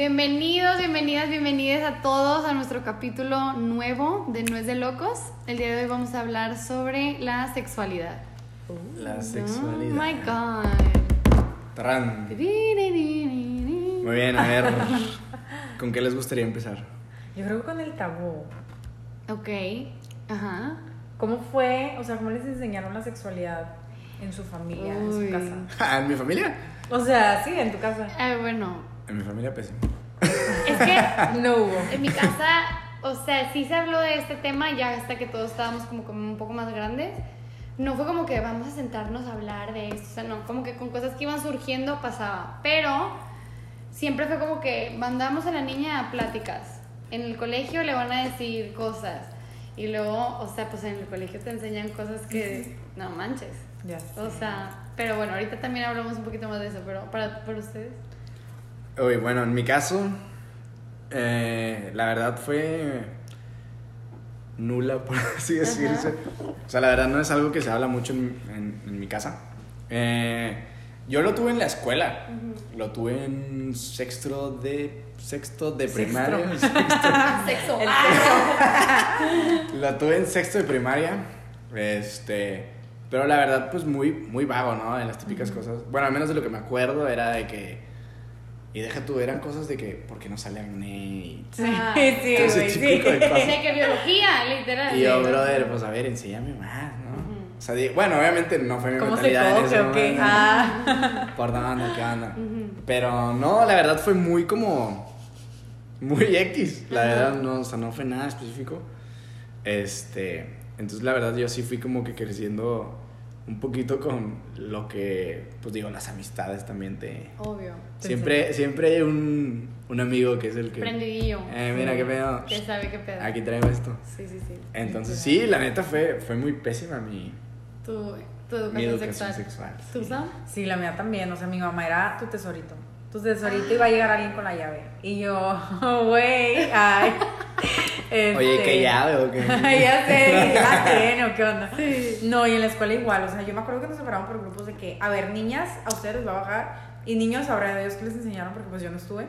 Bienvenidos, bienvenidas, bienvenidas a todos a nuestro capítulo nuevo de Nuez de Locos. El día de hoy vamos a hablar sobre la sexualidad. La sexualidad. Oh my god. Tarán. Muy bien, a ver. ¿Con qué les gustaría empezar? Yo creo que con el tabú. Ok, ajá. ¿Cómo fue? O sea, ¿cómo les enseñaron la sexualidad en su familia, en Uy. su casa? Ah, ¿En mi familia? O sea, sí, en tu casa. Eh, bueno, En mi familia pésimo. es que No hubo. en mi casa, o sea, sí se habló de este tema ya hasta que todos estábamos como, como un poco más grandes. No fue como que vamos a sentarnos a hablar de esto, o sea, no, como que con cosas que iban surgiendo pasaba. Pero siempre fue como que mandamos a la niña a pláticas. En el colegio le van a decir cosas. Y luego, o sea, pues en el colegio te enseñan cosas que no manches. Ya. O sea, pero bueno, ahorita también hablamos un poquito más de eso, pero para, para ustedes. Uy, bueno, en mi caso, eh, la verdad fue nula, por así decirse. O sea, la verdad no es algo que se habla mucho en, en- en mi casa. Eh, yo lo tuve en la escuela. Lo tuve en sexto de sexto de Sexto. primaria. Sexto. Sexo. El La tuve en sexto de primaria. Este. Pero la verdad, pues muy, muy vago, ¿no? En las típicas cosas. Bueno, al menos de lo que me acuerdo era de que. Y deja tú, eran cosas de que. ¿Por qué no sale acné? Sí, Ah. sí, güey, sí. de. De que biología, literal. y yo, brother, pues a ver, enséñame más. O sea, bueno, obviamente no fue mi ¿Cómo se mentalidad en ese coge o qué? momento. Ah. Por dónde, qué onda. Ujú. Pero no, la verdad fue muy como. Muy X. La Ajá. verdad, no, o sea, no fue nada específico. Este. Entonces, la verdad, yo sí fui como que creciendo un poquito con lo que. Pues digo, las amistades también te. Obvio. Siempre, siempre hay un, un amigo que es el que. Prendidillo. Eh, mira qué pedo. Que sabe qué pedo. Aquí traigo esto. Sí, sí, sí. Entonces, sí, la neta fue, fue muy pésima mi, Tu, tu educación, mi educación sexual. sexual. ¿Tú, sí. Sam? Sí, la mía también. O sea, mi mamá era tu tesorito. Tu tesorito iba a llegar alguien con la llave. Y yo, güey, ay. Oye, Este, ¿qué llave o qué? ya sé, ya sé, ¿no? ¿Qué onda? No, y en la escuela igual, o sea, yo me acuerdo que nos separaban por grupos de que, a ver, niñas, a ustedes les va a bajar, y niños, sabrá de Dios que les enseñaron, porque pues yo no estuve,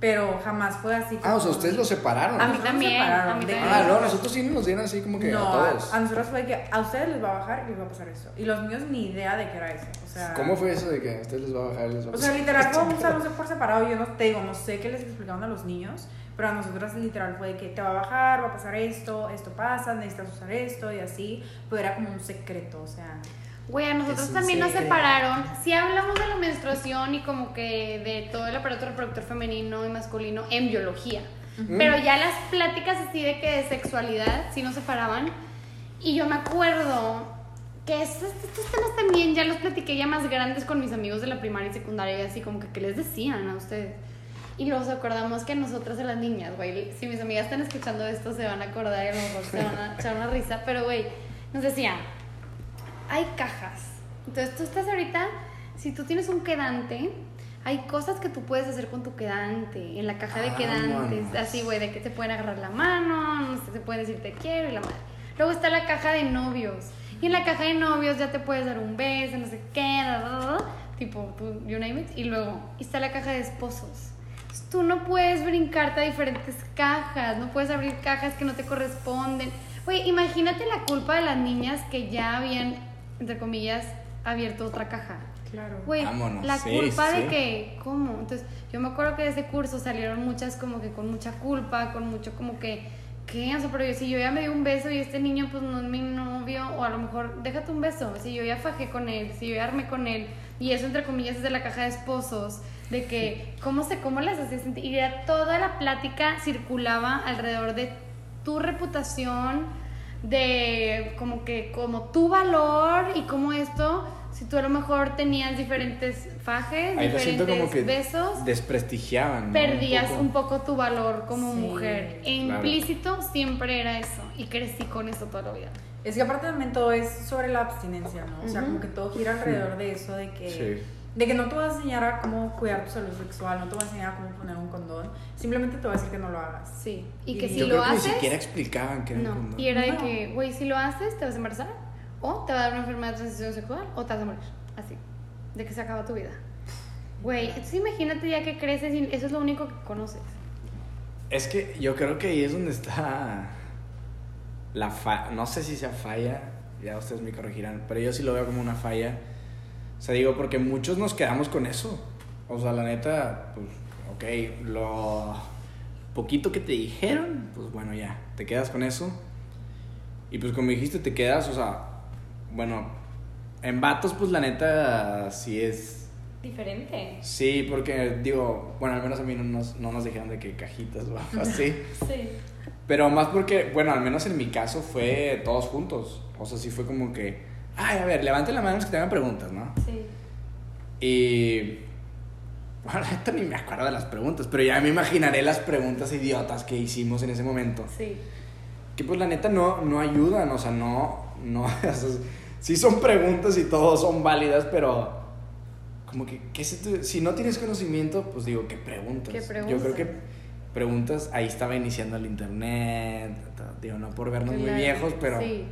pero jamás fue así. Ah, o sea, ustedes los separaron. A mí también, separaron, a mí también. Ah, no, nosotros sí nos dieron así como que no, a todos. a nosotros fue que a ustedes les va a bajar y les va a pasar eso. Y los niños ni idea de qué era eso. O sea, ¿Cómo fue eso de que a ustedes les va a bajar y les va a O sea, pasar? literal fue un salón por separado. Yo no te digo, no sé qué les explicaron a los niños, pero a nosotros literal fue de que te va a bajar, va a pasar esto, esto pasa, necesitas usar esto y así. Pero era como un secreto, o sea. Güey, a nosotros también nos separaron. Sí hablamos de la menstruación y como que de todo el aparato reproductor femenino y masculino en biología. Pero ya las pláticas así de que de sexualidad sí nos separaban. Y yo me acuerdo que estos, estos temas también ya los platiqué ya más grandes con mis amigos de la primaria y secundaria y así como que qué les decían a ustedes. Y nos acordamos que nosotras a las niñas, güey, si mis amigas están escuchando esto se van a acordar y a lo mejor se van a echar una risa, pero güey, nos decían, hay cajas. Entonces tú estás ahorita, si tú tienes un quedante, hay cosas que tú puedes hacer con tu quedante, en la caja de quedantes, Vámonos. así, güey, de que te pueden agarrar la mano, no sé, te pueden decir te quiero y la madre. Luego está la caja de novios. Y en la caja de novios ya te puedes dar un beso, no sé qué, tipo, tú, you name it. Y luego está la caja de esposos. Entonces, Tú no puedes brincarte a diferentes cajas, no puedes abrir cajas que no te corresponden. Güey, imagínate la culpa de las niñas que ya habían, entre comillas, abierto otra caja. Claro. Güey, Vámonos, la sí, culpa de sí. que, ¿cómo? Entonces, yo me acuerdo que de ese curso salieron muchas como que con mucha culpa, con mucho como que, ¿qué? O sea, pero yo, si yo ya me di un beso y este niño pues no es mi novio, o a lo mejor, déjate un beso, si yo ya fajé con él, si yo ya armé con él, y eso entre comillas es de la caja de esposos, de que, ¿cómo se, cómo las hacía sentir? Y ya toda la plática circulaba alrededor de tu reputación, de como que, como tu valor y como esto, si tú a lo mejor tenías diferentes fajes, Ahí diferentes como que besos, desprestigiaban. ¿no? perdías poco. un poco tu valor como Sí, mujer. E claro. implícito siempre era eso. Y crecí con eso toda la vida. Es que aparte también todo es sobre la abstinencia, ¿no? O sea, como que todo gira alrededor de eso, de que Sí. De que no te voy a enseñar a cómo cuidar tu salud sexual, no te voy a enseñar a cómo poner un condón. Simplemente te voy a decir que no lo hagas. Sí. Y Y que si Yo lo creo que haces. ni siquiera explicaban que era No. un condón. Y era de No. que, güey, si lo haces, te vas a embarazar. O te va a dar una enfermedad de transición sexual. O te vas a morir. Así. De que se acaba tu vida. Güey, entonces imagínate ya que creces y eso es lo único que conoces. Es que yo creo que ahí es donde está la fa no sé si sea falla, ya ustedes me corregirán, pero yo sí lo veo como una falla. O sea, digo, porque muchos nos quedamos con eso. O sea, la neta, pues, ok, lo poquito que te dijeron, pues bueno, ya, te quedas con eso. Y pues como dijiste, te quedas, o sea, bueno, en vatos, pues la neta, sí es Diferente. Sí, porque digo, bueno, al menos a mí no nos, no nos dijeron de que cajitas o así. Sí. Pero más porque, bueno, al menos en mi caso fue todos juntos. O sea, sí fue como que, ay, a ver, levanten la mano los que tengan preguntas, ¿no? Sí. Y. Bueno, la neta ni me acuerdo de las preguntas, pero ya me imaginaré las preguntas idiotas que hicimos en ese momento. Sí. Que pues la neta no, no ayudan, o sea, no, no, sí son preguntas y todos son válidas, pero como que, ¿qué se te- si no tienes conocimiento, pues digo, ¿qué preguntas? ¿Qué Yo preguntas? creo que preguntas, ahí estaba iniciando el internet, digo, no por vernos muy viejos, pero Sí.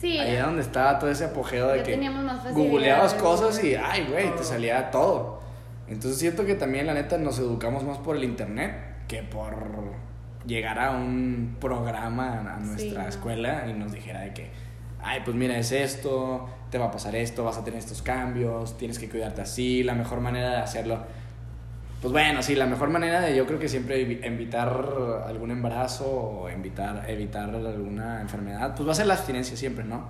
Sí. ahí era donde estaba todo ese apogeo de Ya que teníamos más googleabas cosas y, ay, güey, te salía todo. Entonces siento que también, la neta, nos educamos más por el internet que por llegar a un programa a nuestra escuela y nos dijera de que, ay, pues mira, es esto, te va a pasar esto, vas a tener estos cambios, tienes que cuidarte así, la mejor manera de hacerlo. Pues bueno, sí, la mejor manera de yo creo que siempre evi- evitar algún embarazo o evitar, evitar alguna enfermedad, pues va a ser la abstinencia siempre, ¿no?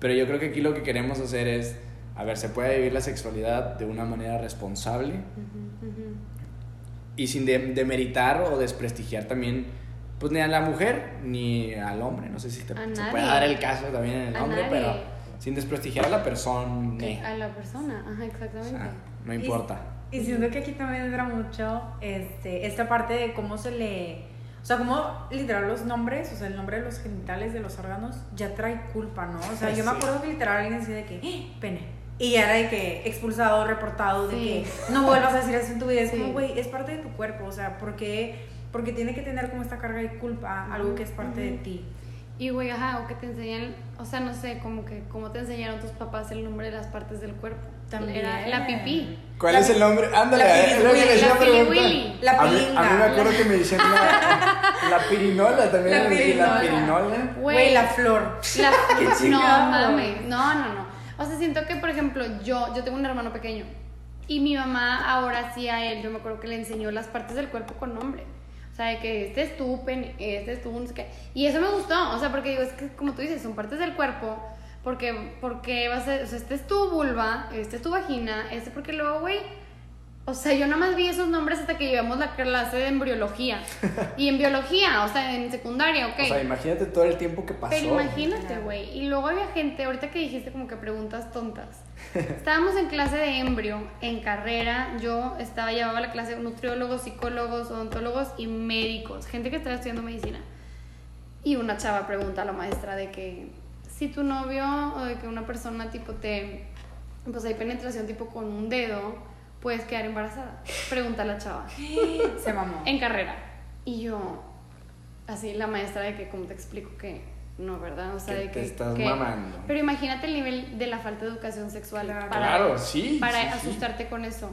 Pero yo creo que aquí lo que queremos hacer es, a ver, se puede vivir la sexualidad de una manera responsable y sin de- demeritar o desprestigiar también, pues ni a la mujer ni al hombre. No sé si te, se puede dar el caso también en el A hombre, nadie. pero sin desprestigiar a la persona. A la persona, ajá, O exactamente. sea, no importa. Y siento que aquí también entra mucho este, esta parte de cómo se le... O sea, cómo literal los nombres, o sea, el nombre de los genitales de los órganos ya trae culpa, ¿no? O sea, yo me acuerdo que literal alguien decía de que, "¡Ah! pene. Y ya era de que expulsado, reportado, de Sí. que no vuelvas a decir eso en tu vida. Es Sí. como, güey, es parte de tu cuerpo, o sea, ¿por qué? Porque tiene que tener como esta carga de culpa, algo que es parte de ti. Y güey, ajá, o que te enseñan, o sea, no sé, como que cómo te enseñaron tus papás el nombre de las partes del cuerpo. También. Era la pipí. ¿Cuál La es el nombre? Ándale, la es lo que pili- les iba a la willy. La a, mí, a mí me acuerdo que me decían la, la pirinola también. La le decían La pirinola. pirinola. Güey, la flor. La- Qué no mames, no, no, no. O sea, siento que, por ejemplo, yo, yo tengo un hermano pequeño y mi mamá ahora sí a él, yo me acuerdo que le enseñó las partes del cuerpo con nombre. O sea, de que este es tu pene, este es tu, no sé qué. Y eso me gustó, o sea, porque digo, es que como tú dices, son partes del cuerpo. Porque, porque va a ser, o sea, este es tu vulva, este es tu vagina, este porque luego, güey, o sea, yo nada más vi esos nombres hasta que llevamos la clase de embriología. Y en biología, o sea, en secundaria, ok. O sea, imagínate todo el tiempo que pasó. Pero imagínate, güey. Y luego había gente, ahorita que dijiste como que preguntas tontas. Estábamos en clase de embrio, en carrera. Yo estaba, llevaba la clase de nutriólogos, psicólogos, odontólogos y médicos. Gente que estaba estudiando medicina. Y una chava pregunta a la maestra de que si tu novio o de que una persona tipo te... Pues hay penetración tipo con un dedo, puedes quedar embarazada. Pregunta a la chava Se mamó. en carrera. Y yo, así la maestra de que, como te explico que no, ¿verdad? O sea, Que de te que. estás que- mamando. Pero imagínate el nivel de la falta de educación sexual Claro. para, Claro, sí, para sí, sí. asustarte con eso.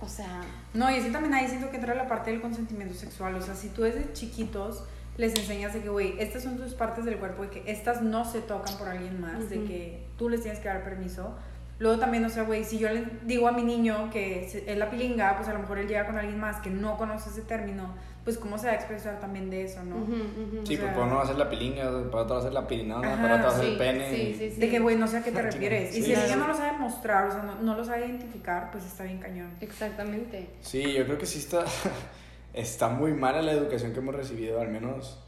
O sea, No, y así también ahí siento que entra la parte del consentimiento sexual. O sea, si tú desde chiquitos les enseñas de que, güey, estas son tus partes del cuerpo y que estas no se tocan por alguien más, de Ujú. que tú les tienes que dar permiso. Luego también, o sea, güey, si yo le digo a mi niño que es la pilinga, pues a lo mejor él llega con alguien más que no conoce ese término, pues cómo se va a expresar también de eso, ¿no? ujú, ujú. Sí, O sea- pues para uno va a ser la pilinga, para otro va a ser la pirinola, Ajá, para otro va a ser sí, el pene. sí, sí, sí. De que, güey, no sé a qué te refieres. sí, y si el niño no lo sabe mostrar, o sea, no, no lo sabe identificar, pues está bien cañón. Exactamente. Sí, yo creo que sí está, está muy mala la educación que hemos recibido, al menos,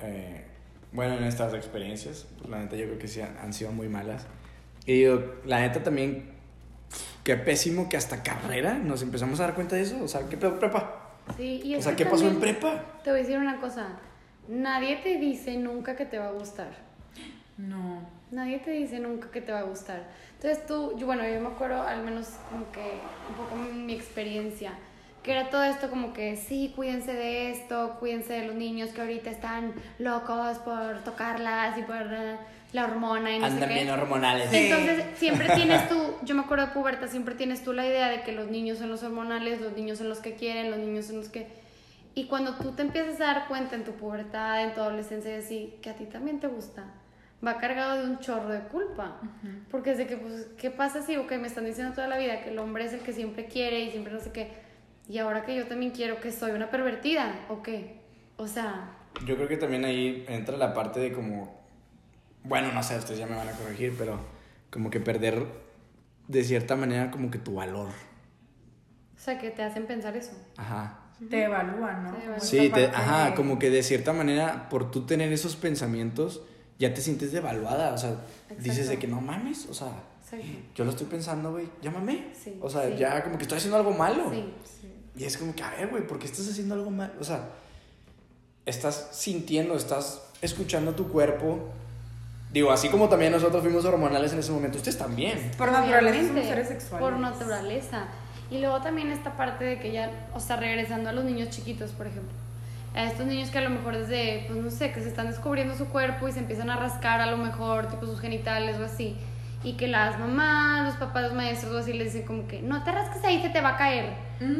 eh, bueno, en estas experiencias. Pues, la neta yo creo que sí han, han sido muy malas. Y digo, la neta también, qué pésimo que hasta carrera nos empezamos a dar cuenta de eso. O sea, ¿qué pedo prepa? Sí, y O es sea, que ¿qué pasó en prepa? Te voy a decir una cosa. Nadie te dice nunca que te va a gustar. No. Nadie te dice nunca que te va a gustar. Entonces tú, yo, bueno, yo me acuerdo al menos como que un poco mi experiencia, que era todo esto como que sí, cuídense de esto, cuídense de los niños que ahorita están locos por tocarlas y por eh, la hormona y no Andan sé qué. bien hormonales. Sí, Entonces, siempre tienes tú, yo me acuerdo de puberta, siempre tienes tú la idea de que los niños son los hormonales, los niños son los que quieren, los niños son los que... Y cuando tú te empiezas a dar cuenta en tu pubertad, en tu adolescencia, y así, que a ti también te gusta, va cargado de un chorro de culpa. Porque es de que, pues, ¿qué pasa si, ok, me están diciendo toda la vida que el hombre es el que siempre quiere y siempre no sé qué, y ahora que yo también quiero que soy una pervertida, ¿o qué? O sea, Yo creo que también ahí entra la parte de como, bueno, no sé, ustedes ya me van a corregir, pero como que perder de cierta manera como que tu valor. o sea, que te hacen pensar eso. Ajá. Te evalúan, ¿no? Te evalúan. Sí, te- ajá, de- como que de cierta manera, por tú tener esos pensamientos, ya te sientes devaluada, o sea, dices de que no mames, o sea, Exacto. yo lo estoy pensando, güey, llámame. Sí, o sea, sí. ya como que estoy haciendo algo malo. Sí. Y es como que, a ver, güey, ¿por qué estás haciendo algo malo? O sea, estás sintiendo, estás escuchando tu cuerpo. Digo, así como también nosotros fuimos hormonales en ese momento, ustedes también. Por naturaleza somos Obviamente, seres sexuales. Por naturaleza. Y luego también esta parte de que ya, o sea, regresando a los niños chiquitos, por ejemplo. A estos niños que a lo mejor desde, pues no sé, que se están descubriendo su cuerpo y se empiezan a rascar a lo mejor, tipo sus genitales o así. Y que las mamás, los papás, los maestros o así les dicen como que no te rasques ahí, se te va a caer.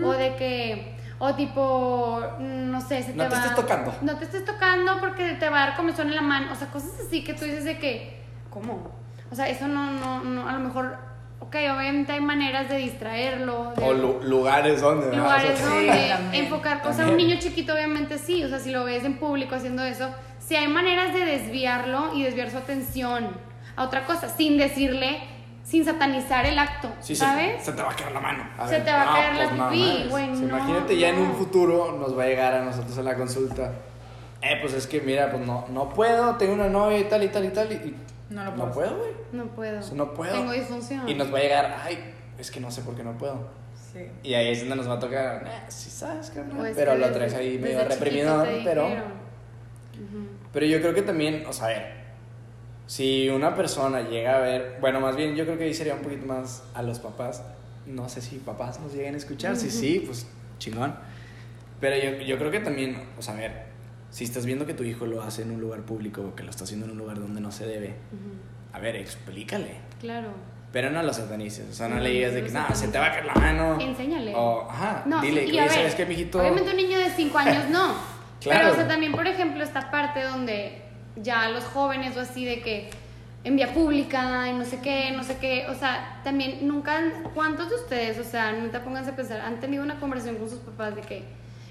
O de que, o tipo, no sé, se te No te va. estés tocando. No te estés tocando porque te va a dar comezón en la mano. O sea, cosas así que tú dices de que, ¿cómo? O sea, eso no, no, no, a lo mejor, ok, obviamente hay maneras de distraerlo. De O lu- lugares donde, ¿verdad? lugares O sea, donde Sí, también. enfocar. O sea, También. un niño chiquito obviamente sí, o sea, si lo ves en público haciendo eso, sí hay maneras de desviarlo y desviar su atención a otra cosa, sin decirle, sin satanizar el acto, Sí, ¿sabes? Se, te va a caer la mano. A Se te va a caer la no pipí, güey, no, Imagínate ya en un futuro nos va a llegar a nosotros a la consulta. Eh, pues es que mira, pues no, no puedo, tengo una novia y tal y tal y tal. Y, y No lo no puedo güey. No puedo. O sea, no puedo. Tengo disfunción. Y nos va a llegar, ay, es que no sé por qué no puedo. Sí. Y ahí es donde nos va a tocar, eh, sí sabes, carnal. O es Pero que lo traes ahí medio reprimido, pero... Pero yo creo que también, o sea, a ver, si una persona llega a ver, bueno, más bien yo creo que ahí sería un poquito más a los papás, no sé si papás nos lleguen a escuchar, si sí, pues chingón. Pero yo, yo creo que también, o sea, a ver, si estás viendo que tu hijo lo hace en un lugar público o que lo está haciendo en un lugar donde no se debe, Ujú. a ver, explícale. Claro. Pero no lo satanices, o sea, no No, le digas de que, nada, se te va a caer la mano. Enséñale. O, ajá, No, dile sí, que, y a oye, ver, ¿sabes qué, mijito? Obviamente un niño de 5 años no. Claro. Pero, o sea, también, por ejemplo, esta parte donde ya los jóvenes o así de que en vía pública y no sé qué, no sé qué, o sea, también nunca, ¿cuántos de ustedes, o sea, nunca pónganse a pensar, han tenido una conversación con sus papás de que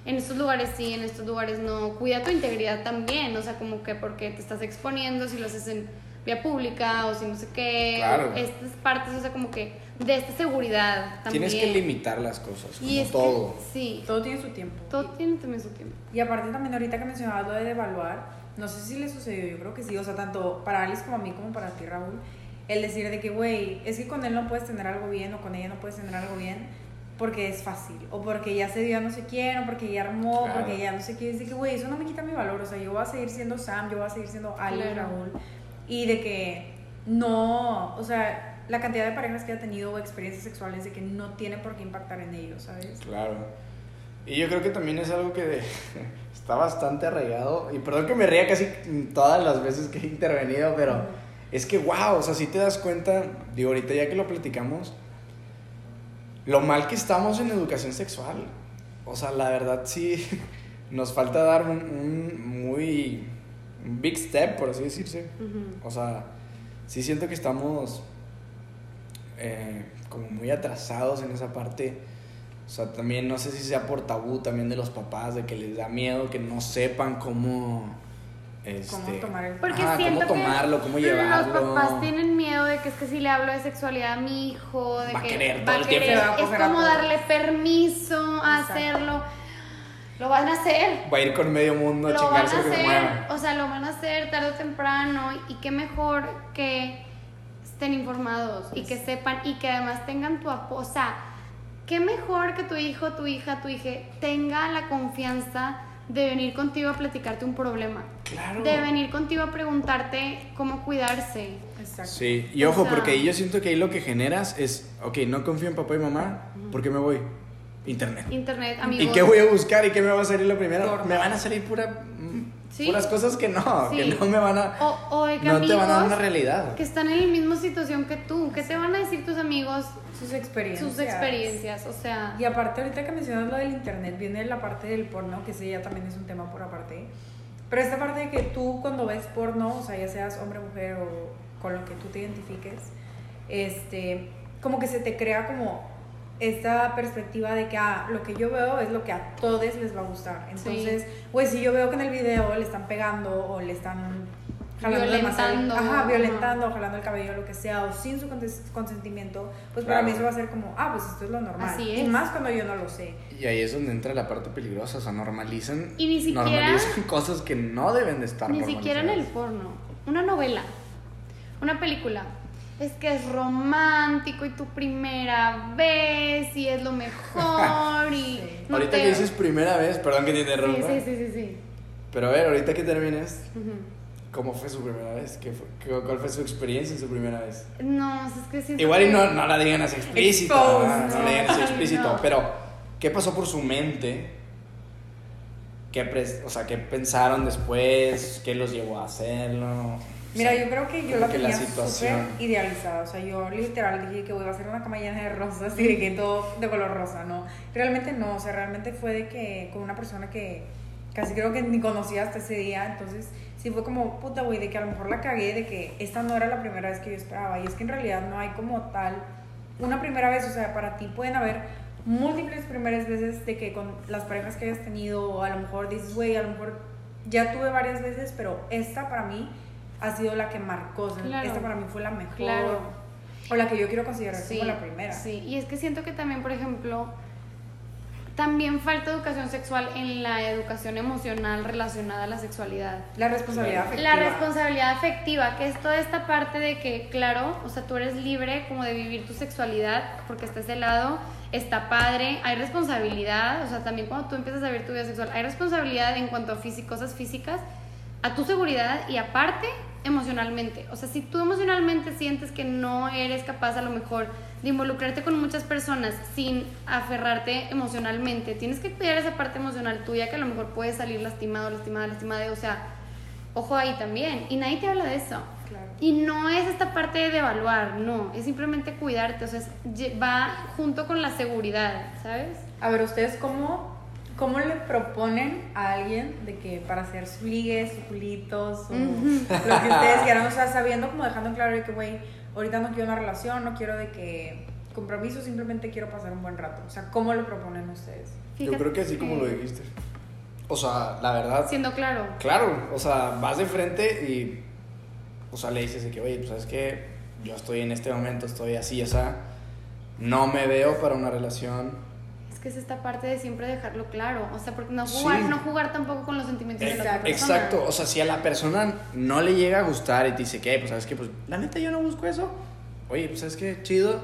en estos lugares sí, en estos lugares no, cuida tu integridad también, o sea, como que porque te estás exponiendo si lo haces en vía pública o si no sé qué, Claro. estas partes, o sea, como que de esta seguridad también. Tienes que limitar las cosas, como Y es que- todo. sí, Todo tiene su tiempo. todo tiene también su tiempo. Y aparte también ahorita que mencionabas lo de devaluar, no sé si le sucedió, yo creo que sí, o sea, tanto para Alice como a mí como para ti, Raúl, el decir de que, güey, es que con él no puedes tener algo bien o con ella no puedes tener algo bien porque es fácil, o porque ya se dio a no sé quién, o porque ya armó, Claro. porque ya no sé qué, es de que, güey, eso no me quita mi valor, o sea, yo voy a seguir siendo Sam, yo voy a seguir siendo Alice, Claro. Raúl, y de que no, o sea, la cantidad de parejas que ha tenido o experiencias sexuales de que no tiene por qué impactar en ellos, ¿sabes? Claro. Y yo creo que también es algo que está bastante arraigado. Y perdón que me ría casi todas las veces que he intervenido, pero es que, wow, o sea, si te das cuenta, digo, ahorita ya que lo platicamos, lo mal que estamos en educación sexual. O sea, la verdad sí, nos falta dar un, un muy un big step, por así decirse. O sea, sí siento que estamos eh, como muy atrasados en esa parte. O sea, también no sé si sea por tabú también de los papás, de que les da miedo, que no sepan cómo... Este, Cómo tomar el... Porque Ajá, siento cómo tomarlo, cómo llevarlo. los papás tienen miedo de que es que si le hablo de sexualidad a mi hijo, de Va a que querer va todo a el tiempo. querer, a es a como darle permiso a Exacto. hacerlo. Lo van a hacer. Va a ir con medio mundo a Lo van a chingarse que se mueva. hacer, o sea, lo van a hacer tarde o temprano y qué mejor que estén informados y que sepan y que además tengan tu apoyo, o sea, qué mejor que tu hijo, tu hija, tu hija tenga la confianza de venir contigo a platicarte un problema. Claro. De venir contigo a preguntarte cómo cuidarse. Exacto. Sí, y O ojo, sea- porque ahí yo siento que ahí lo que generas es, ok, no confío en papá y mamá, ¿por qué me voy? Internet. Internet, amigos. ¿Y qué voy a buscar y qué me va a salir lo primero? Me van a salir pura, Sí. puras cosas que no, Sí. que no me van a... O, o no te van a dar una realidad. que están en la misma situación que tú. ¿Qué te van a decir tus amigos Sus experiencias. sus experiencias? O sea, Y aparte, ahorita que mencionas lo del internet, viene la parte del porno, que sí, ya también es un tema por aparte. Pero esta parte de que tú cuando ves porno, o sea, ya seas hombre, mujer o con lo que tú te identifiques, este, como que se te crea como esta perspectiva de que ah, lo que yo veo es lo que a todos les va a gustar. Entonces, pues si yo veo que en el video le están pegando o le están jalando Violentando, ajá, ajá. violentando, jalando el cabello, lo que sea, o sin su consentimiento, pues para mí eso va a ser como, ah, pues esto es lo normal. Así Y es. más cuando yo no lo sé. Y ahí es donde entra la parte peligrosa, o sea, normalizan, Y ni siquiera- normalizan cosas que no deben de estar ni siquiera en el porno. Una novela, una película. Es que es romántico y tu primera vez y es lo mejor y... Sí. no Ahorita te- que dices primera vez, perdón que te Sí, interrumpa, sí, sí, sí, sí. pero a ver, ahorita que termines. ¿cómo fue su primera vez? ¿Qué fue- qué- ¿Cuál fue su experiencia en su primera vez? No, es que siento Igual y no, no la digan así explícito, no, no no. la digan así explícito, No. pero ¿qué pasó por su mente? ¿Qué, pres- o sea, ¿qué pensaron después? ¿Qué los llevó a hacerlo? Mira, sea, yo creo que yo la que tenía súper idealizada. O sea, yo literal dije que voy a hacer una cama llena de rosas y de que todo de color rosa, ¿no? Realmente no, o sea, realmente fue de que con una persona que casi creo que ni conocía hasta ese día. Entonces, sí fue como, puta, güey, de que a lo mejor la cagué, de que esta no era la primera vez que yo esperaba. Y es que en realidad no hay como tal una primera vez. O sea, para ti pueden haber múltiples primeras veces de que con las parejas que hayas tenido, o a lo mejor dices, güey, a lo mejor ya tuve varias veces, pero esta para mí ha sido la que marcó. O sea, Claro. Esta para mí fue la mejor. Claro. O la que yo quiero considerar Sí, como la primera. Sí, y es que siento que también, por ejemplo, también falta educación sexual en la educación emocional relacionada a la sexualidad. La responsabilidad afectiva. La responsabilidad afectiva, que es toda esta parte de que, claro, o sea, tú eres libre como de vivir tu sexualidad porque está ese lado, está padre, hay responsabilidad, o sea, también cuando tú empiezas a vivir tu vida sexual, hay responsabilidad en cuanto a físico- cosas físicas, a tu seguridad y aparte emocionalmente. O sea, si tú emocionalmente sientes que no eres capaz a lo mejor de involucrarte con muchas personas sin aferrarte emocionalmente, tienes que cuidar esa parte emocional tuya que a lo mejor puedes salir lastimado, lastimada, lastimada, o sea, ojo ahí también. Y nadie te habla de eso. Claro. Y no es esta parte de evaluar, no, es simplemente cuidarte, o sea, es- va junto con la seguridad, ¿sabes? A ver, ¿ustedes cómo, cómo le proponen a alguien de que para hacer sus ligues, sus culitos, o lo que ustedes quieran? O sea, sabiendo como dejando en claro de que, güey, ahorita no quiero una relación, no quiero de que compromiso, simplemente quiero pasar un buen rato. O sea, ¿cómo lo proponen ustedes? Yo creo que así como lo dijiste. O sea, la verdad, Siendo claro. claro, o sea, vas de frente y, o sea, le dices de que, oye, pues sabes que yo estoy en este momento, estoy así, o sea, no me veo para una relación. Es que es esta parte de siempre dejarlo claro, o sea, porque no jugar, Sí. no jugar tampoco con los sentimientos de la otra persona. Exacto, o sea, si a la persona no le llega a gustar y te dice que, pues sabes que, pues la neta yo no busco eso. Oye, pues sabes que chido,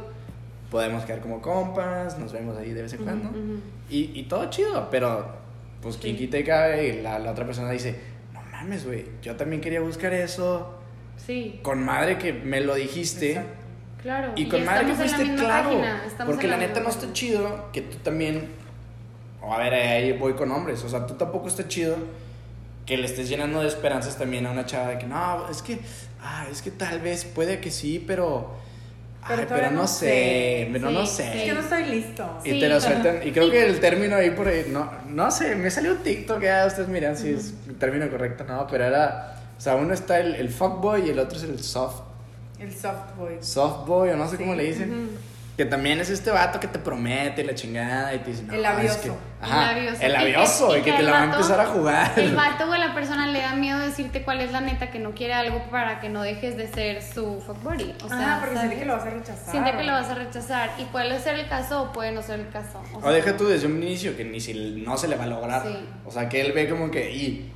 podemos quedar como compas, nos vemos ahí de vez en cuando. Ujú, ujú. Y, y todo chido, pero pues quien Sí. quita y cabe y la, la otra persona dice, no mames, güey, yo también quería buscar eso. Sí, Con madre que me lo dijiste. Exacto. Claro. Y con madre que la fuiste claro. porque la misma neta no está chido que tú también. O a ver, ahí voy con hombres. O sea, tú tampoco está chido que le estés llenando de esperanzas también a una chava de que no, es que. Ah, es que tal vez puede que sí, pero. Pero ay, pero no no sé, sé. pero Sí, no Es sé. que no estoy listo. Y Sí. te lo sueltan. Y creo Y- que el término ahí por ahí, no, no sé, me salió un TikTok, ya ustedes miran si es el término correcto, no, pero era, o sea, uno está el, el fuckboy y el otro es el soft, El soft boy. softboy o no sé Sí. cómo le dicen. Ujú. Que también es este vato que te promete la chingada y te dice, no, El es labioso. que- ajá, El labioso. el labioso, y y que, que te el la va a vato- empezar a jugar. El vato o la persona le da miedo decirte cuál es la neta que no quiere algo para que no dejes de ser su fuck buddy. O sea, Ajá, porque siente que lo vas a rechazar. Siente que lo vas a rechazar y puede ser el caso o puede no ser el caso. O O sea, deja tú desde un inicio que ni si no se le va a lograr. Sí. O sea, que él ve como que, y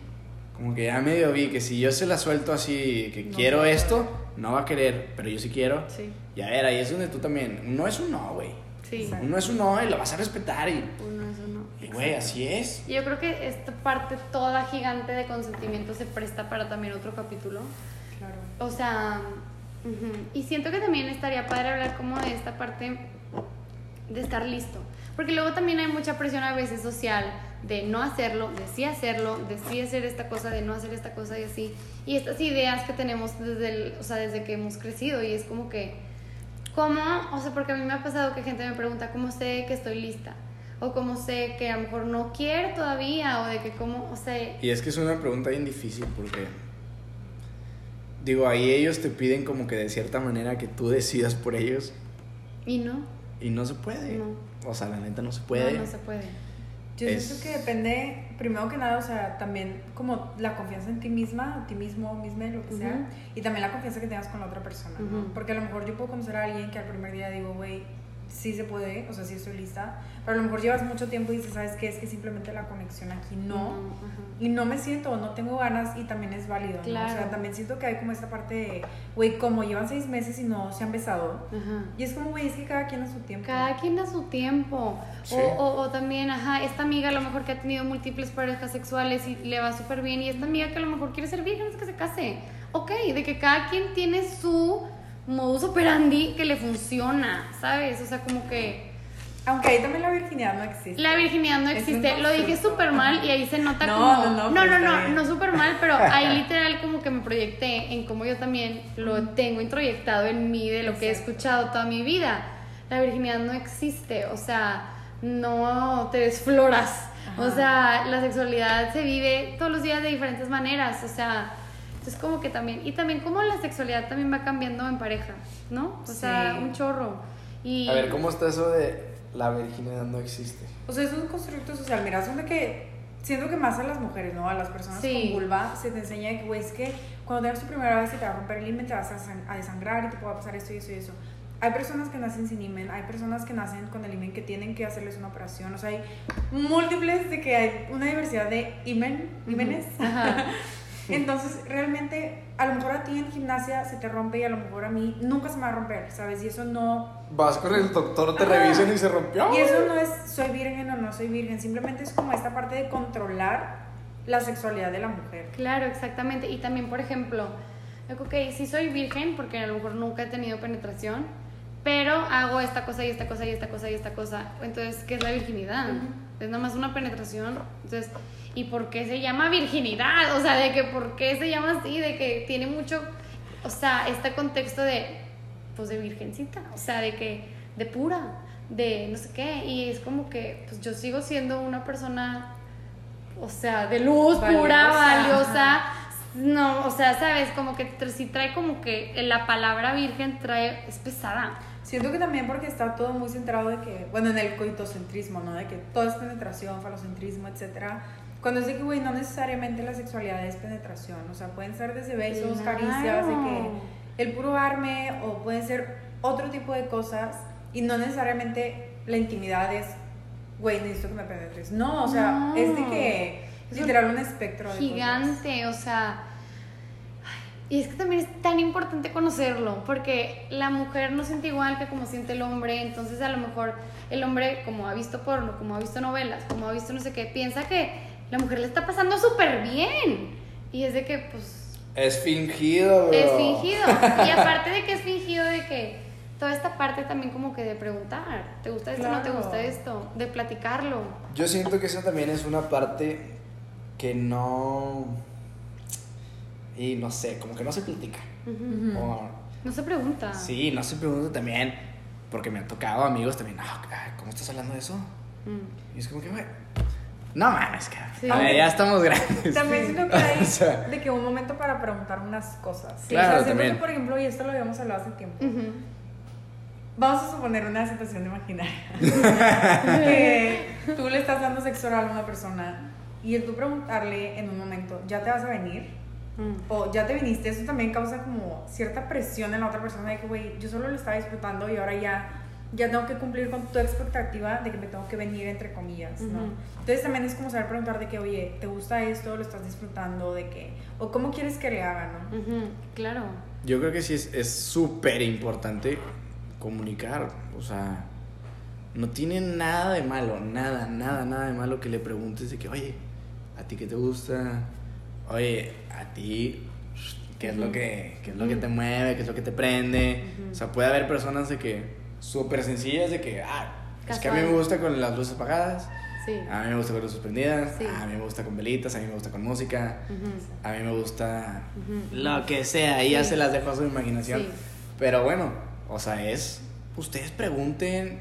como que ya medio vi que si yo se la suelto así, que No quiero esto, no va a querer, pero yo sí quiero. Sí. Y a ver, ahí es donde tú también, no es un no, güey. Sí. Uno es un no y lo vas a respetar y, Uno, eso no. y güey, así es. Y Yo creo que esta parte toda gigante de consentimiento se presta para también otro capítulo. Claro. O sea, y siento que también estaría padre hablar como de esta parte de estar listo. Porque luego también hay mucha presión a veces social de no hacerlo, de sí hacerlo, de sí hacer esta cosa, de no hacer esta cosa y así. Y estas ideas que tenemos desde, el, o sea, desde que hemos crecido y es como que, ¿cómo? O sea, porque a mí me ha pasado que gente me pregunta, ¿cómo sé que estoy lista? O cómo sé que a lo mejor no quiero todavía, o de que cómo, o sea, Y es que es una pregunta bien difícil porque, digo, ahí ellos te piden como que de cierta manera que tú decidas por ellos y no, y no se puede. No. O sea, la neta no se puede. no, no se puede. Yo Es- siento que depende, primero que nada, o sea, también como la confianza en ti misma, ti mismo, misma, lo que sea, y también la confianza que tengas con la otra persona. Porque a lo mejor yo puedo conocer a alguien que al primer día digo, güey, sí se puede, o sea, sí estoy lista, pero a lo mejor llevas mucho tiempo y dices, ¿sabes qué? Es que simplemente la conexión aquí no. Ujú, ajá. Y no me siento, o no tengo ganas y también es válido, ¿no? O Claro. sea, también siento que hay como esta parte de, güey, como llevan seis meses y no se han besado. Ajá. Y es como, güey, es que cada quien a su tiempo. Cada quien a su tiempo. Sí. O, o, o también, ajá, esta amiga a lo mejor que ha tenido múltiples parejas sexuales y le va súper bien. Y esta amiga que a lo mejor quiere ser virgen es que se case. Ok, de que cada quien tiene su modus operandi que le funciona, ¿sabes? O sea, como que Aunque ahí también la virginidad no existe. la virginidad no existe. Lo dije súper mal y ahí se nota No, como... no, no, no, no, no, no súper mal, pero ahí literal como que me proyecté en cómo yo también lo tengo introyectado en mí de lo que he escuchado toda mi vida. La virginidad no existe, o sea, no te desfloras. O Ajá. sea, la sexualidad se vive todos los días de diferentes maneras, o sea, es como que también, y también como la sexualidad también va cambiando en pareja, ¿no? O sea, Sí. un chorro. Y A ver, ¿cómo está eso de la virginidad no existe? O sea, es un constructo social. Mira, son de que siento que más a las mujeres, ¿no? A las personas Sí. con vulva se te enseña que, güey, es que cuando tengas tu primera vez se te va a romper el himen, te vas a, a desangrar y te puede pasar esto y eso y eso. Hay personas que nacen sin himen, hay personas que nacen con el himen que tienen que hacerles una operación. O sea, hay múltiples de que hay una diversidad de himen, himenes. Ajá. Entonces, realmente, a lo mejor a ti en gimnasia se te rompe y a lo mejor a mí nunca se me va a romper, ¿sabes? Y eso no, Vas con el doctor, te Ajá. revisan y se rompió. y eso no es soy virgen o no soy virgen, simplemente es como esta parte de controlar la sexualidad de la mujer. Claro, exactamente. Y también, por ejemplo, ok, sí soy virgen porque a lo mejor nunca he tenido penetración, pero hago esta cosa y esta cosa y esta cosa y esta cosa. Entonces, ¿qué es la virginidad? Ujú. Es nada más una penetración. Entonces, ¿y por qué se llama virginidad? O sea, de que por qué se llama así, de que tiene mucho, o sea, este contexto de, pues de virgencita, o sea, de que, de pura, de no sé qué. Y es como que, pues yo sigo siendo una persona o sea, de luz, pura, Valiosa, valiosa. ajá. No, o sea, sabes, como que si trae como que la palabra virgen trae, es pesada. Siento que también porque está todo muy centrado de que, bueno, en el coitocentrismo, ¿no? De que todo es penetración, falocentrismo, etcétera. Cuando es de que, güey, no necesariamente la sexualidad es penetración, o sea, pueden ser desde besos, Claro. caricias, de que el puro arme, o pueden ser otro tipo de cosas, y no necesariamente la intimidad es, güey, necesito que me penetres. No, o sea, No. es de que, Es literal, un espectro de cosas. Gigante, o sea. Y es que también es tan importante conocerlo, porque la mujer no siente igual que como siente el hombre, entonces a lo mejor el hombre, como ha visto porno, como ha visto novelas, como ha visto no sé qué, piensa que la mujer le está pasando súper bien. Y es de que, pues, Es fingido, bro. Es fingido. Y aparte de que es fingido, de que toda esta parte también como que de preguntar, ¿te gusta esto o no te Claro. gusta esto? De platicarlo. Yo siento que eso también es una parte que no. Y no sé, como que no se. O- No se pregunta. sí, no se pregunta también. Porque me ha tocado amigos también. "Ah, ¿Cómo estás hablando de eso? Mm. Y es como que, güey. No mames, cara. Sí. A ver, ya estamos grandes. También siento que hay O sea. de que un momento para preguntar unas cosas. Claro, o sea, también. que, por ejemplo, y esto lo habíamos hablado hace tiempo, Ujú. vamos a suponer una situación imaginaria. que tú le estás dando sexo oral a una persona y el tú preguntarle en un momento, ¿ya te vas a venir? Mm. O ya te viniste, eso también causa como cierta presión en la otra persona de que, güey, yo solo lo estaba disfrutando y ahora ya, ya tengo que cumplir con tu expectativa de que me tengo que venir entre comillas, ¿no? Entonces también es como saber preguntar de que, oye, ¿te gusta esto? ¿Lo estás disfrutando? ¿De qué? ¿O cómo quieres que le haga, no? Claro. Yo creo que sí es es súper importante comunicar. O sea, no tiene nada de malo, nada, nada, nada de malo que le preguntes de que, oye, ¿a ti qué te gusta? Oye, ¿a ti qué es lo que, qué es lo que te mueve? ¿Qué es lo que te prende? O sea, puede haber personas de que, súper sencillas de que, ah, es que a mí me gusta con las luces apagadas, Sí. a mí me gusta con luces prendidas, Sí. a mí me gusta con velitas, a mí me gusta con música, a mí me gusta lo que sea, ahí ya se las dejo a su imaginación. Pero bueno, o sea, es, ustedes pregunten,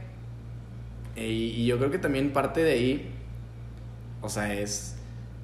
eh, y, y yo creo que también parte de ahí, o sea, es,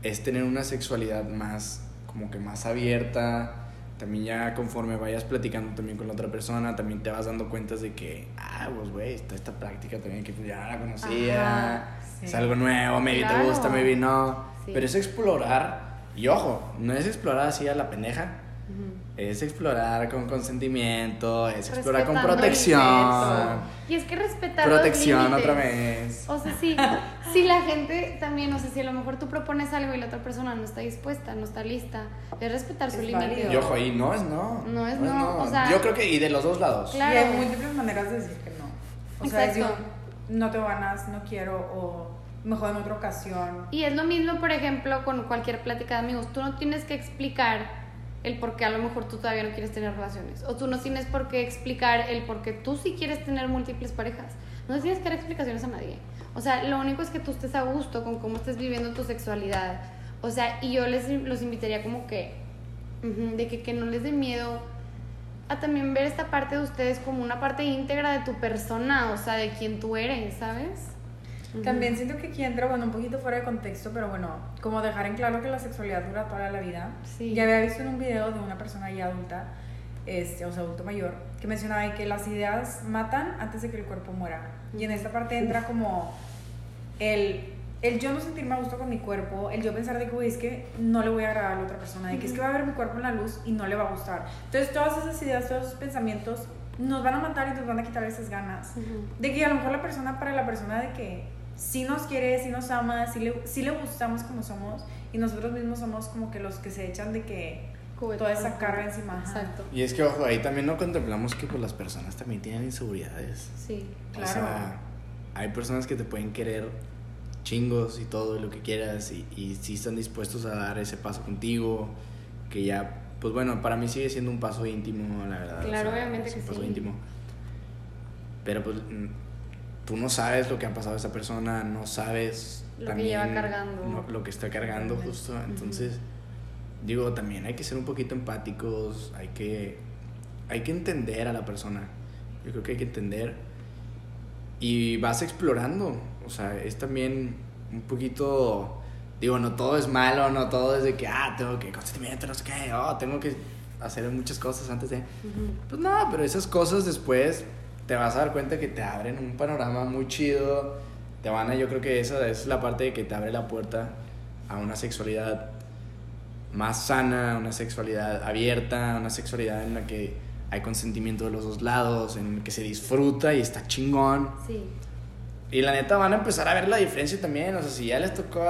es tener una sexualidad más, como que más abierta, también ya conforme vayas platicando también con la otra persona, también te vas dando cuentas de que, ah, pues güey, está esta práctica también que pues, ya la conocía, Ajá, sí. es algo nuevo, maybe te Claro. gusta, maybe no, Sí. pero es explorar, y ojo, no es explorar así a la pendeja, Ujú. es explorar con consentimiento, es explorar con Respetando protección. Y es que respetar los Protección límites. otra vez. O sea, sí, si la gente también, o sea, si a lo mejor tú propones algo y la otra persona no está dispuesta, no está lista, es respetar su Es límite. válido. Y ojo, ahí no es no. No es no, o sea- Yo creo que, y de los dos lados. Claro. Y hay múltiples maneras de decir que no. O sea, Exacto. un, no te ganas, no quiero, o mejor en otra ocasión. Y es lo mismo, por ejemplo, con cualquier plática de amigos. Tú no tienes que explicar el por qué a lo mejor tú todavía no quieres tener relaciones. O tú no tienes por qué explicar el por qué tú sí quieres tener múltiples parejas. No tienes que dar explicaciones a nadie. O sea, lo único es que tú estés a gusto con cómo estés viviendo tu sexualidad. O sea, y yo les los invitaría como que, de que, que no les dé miedo a también ver esta parte de ustedes como una parte íntegra de tu persona, o sea, de quien tú eres, ¿sabes? También siento que aquí entra, bueno, un poquito fuera de contexto, pero bueno, como dejar en claro que la sexualidad dura toda la vida. Sí. Ya había visto en un video de una persona ya adulta, este, o sea, adulto mayor, que mencionaba que las ideas matan antes de que el cuerpo muera. Y en esta parte entra como el, el yo no sentirme a gusto con mi cuerpo, el yo pensar de que, es que no le voy a agradar a la otra persona, de que es que va a ver mi cuerpo en la luz y no le va a gustar. Entonces, todas esas ideas, todos esos pensamientos nos van a matar y nos van a quitar esas ganas. Ujú. De que a lo mejor la persona, para la persona de que sí nos quiere, sí nos ama, sí le, sí le gustamos como somos y nosotros mismos somos como que los que se echan de que Cubeta. toda esa carga encima. Exacto. Y es que, ojo, ahí también no contemplamos que pues, las personas también tienen inseguridades. Sí. Claro. O sea, hay personas que te pueden querer chingos y todo y lo que quieras y, y sí están dispuestos a dar ese paso contigo, que ya, pues bueno, para mí sigue siendo un paso íntimo, la verdad. Claro, obviamente es que un paso sí. íntimo. Pero pues mm, tú no sabes lo que ha pasado a esa persona, no sabes Lo que lleva cargando. no- lo que está cargando justo. Entonces, digo, también hay que ser un poquito empáticos, hay que, hay que entender a la persona. Yo creo que hay que entender. Y vas explorando. O sea, es también un poquito. Digo, no todo es malo, no todo es de que, ah, tengo que consentimiento, no sé qué, oh, tengo que hacer muchas cosas antes de. Ujú. Pues no, pero esas cosas después te vas a dar cuenta que te abren un panorama muy chido. Te van a, yo creo que esa es la parte de que te abre la puerta a una sexualidad más sana, una sexualidad abierta, una sexualidad en la que hay consentimiento de los dos lados, en la que se disfruta y está chingón. Sí. Y la neta van a empezar a ver la diferencia también. O sea, si ya les tocó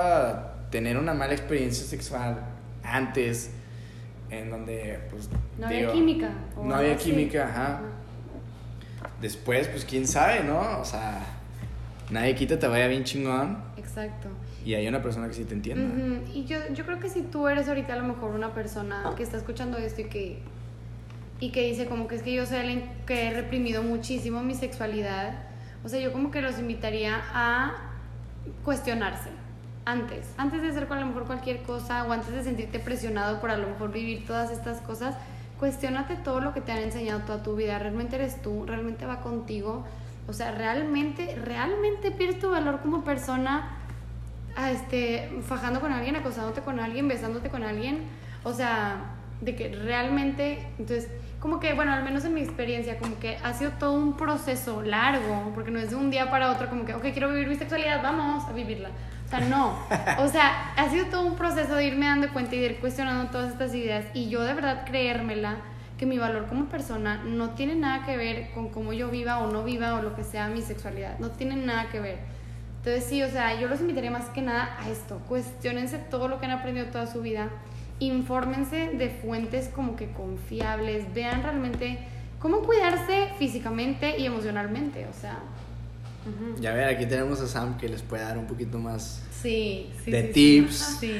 tener una mala experiencia sexual antes, en donde, pues. No había digo, química. o No había así. química, ajá. Después, pues quién sabe, ¿no? O sea, nadie quita te vaya bien chingón. Exacto. Y hay una persona que sí te entienda. Ujú, Y yo, yo creo que si tú eres ahorita a lo mejor una persona que está escuchando esto y que, y que dice como que es que yo soy alguien que he reprimido muchísimo mi sexualidad, o sea, yo como que los invitaría a cuestionarse antes, antes de hacer con a lo mejor cualquier cosa o antes de sentirte presionado por a lo mejor vivir todas estas cosas, cuestionate todo lo que te han enseñado toda tu vida, realmente eres tú, realmente va contigo, o sea, realmente, realmente pierdes tu valor como persona a este, fajando con alguien, acosándote con alguien, besándote con alguien. O sea, de que realmente, entonces, como que, bueno, al menos en mi experiencia, como que ha sido todo un proceso largo, porque no es de un día para otro, como que, ok, quiero vivir mi sexualidad, vamos a vivirla. O sea, no. O sea, ha sido todo un proceso de irme dando cuenta y de ir cuestionando todas estas ideas y yo de verdad creérmela que mi valor como persona no tiene nada que ver con cómo yo viva o no viva o lo que sea mi sexualidad, no tiene nada que ver. Entonces sí, o sea, yo los invitaría más que nada a esto, cuestionense todo lo que han aprendido toda su vida, infórmense de fuentes como que confiables, vean realmente cómo cuidarse físicamente y emocionalmente, o sea. Ya ver, aquí tenemos a Sam que les puede dar un poquito más Sí, sí. de sí, tips. Sí.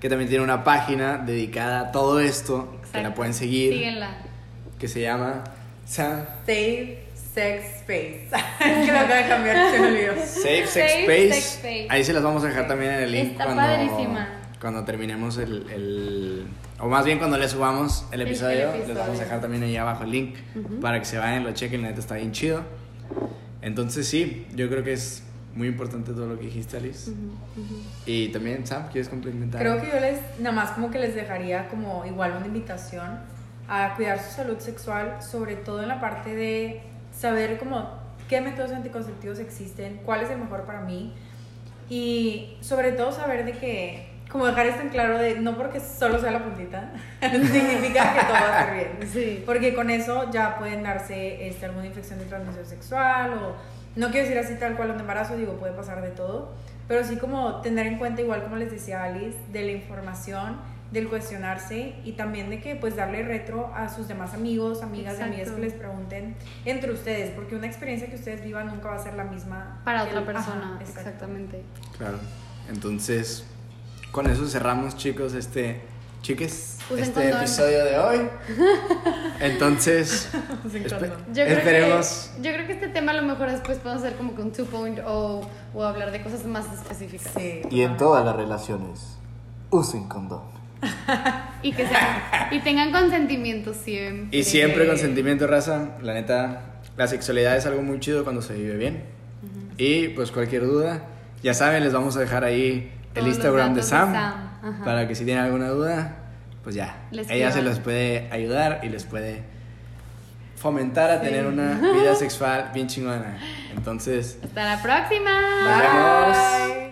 Que también tiene una página dedicada a todo esto. Que la pueden seguir. Síguenla. Que se llama Sam Safe Sex Space. que lo acabo de cambiar, se me olvidó. Safe Sex Space. Sex Space. Ahí se las vamos a dejar también en el link Está cuando, padrísima. cuando terminemos el, el- O más bien cuando le subamos el El- el episodio, les vamos a dejar también ahí abajo el link para que se vayan, lo chequen, la neta está bien chido. Entonces sí, yo creo que es muy importante todo lo que dijiste, Alice. Y también, Sam, ¿quieres complementar? Creo que yo les, nada más como que les dejaría como igual una invitación a cuidar su salud sexual, sobre todo en la parte de saber como qué métodos anticonceptivos existen, cuál es el mejor para mí y sobre todo saber de que, como dejar esto en claro de no porque solo sea la puntita, significa que todo va a estar bien. Sí. Porque con eso ya pueden darse este, alguna infección de transmisión sexual o no quiero decir así tal cual un embarazo, digo, puede pasar de todo, pero sí como tener en cuenta, igual como les decía Alice, de la información, del cuestionarse y también de que pues darle retro a sus demás amigos, amigas y amigas que les pregunten entre ustedes, porque una experiencia que ustedes vivan nunca va a ser la misma Para otra el- persona, Ajá, exactamente. Claro. Entonces, con eso cerramos, chicos, este. Chiques, Usen este condón. episodio de hoy. Entonces, condón. Yo creo, esperemos. que, yo creo que este tema a lo mejor después podemos hacer como que un 2.0 o, o hablar de cosas más específicas. Sí. Y en todas las relaciones, usen condón. Y que sean, y tengan consentimiento siempre. Y siempre con sentimiento, raza. La neta, la sexualidad es algo muy chido cuando se vive bien. Y pues cualquier duda, ya saben, les vamos a dejar ahí el Instagram de Sam. Para que si tienen alguna duda, pues ya. Les Ella se los puede ayudar y les puede fomentar a tener una vida sexual bien chingona. Entonces, Hasta la próxima. nos vemos. Bye.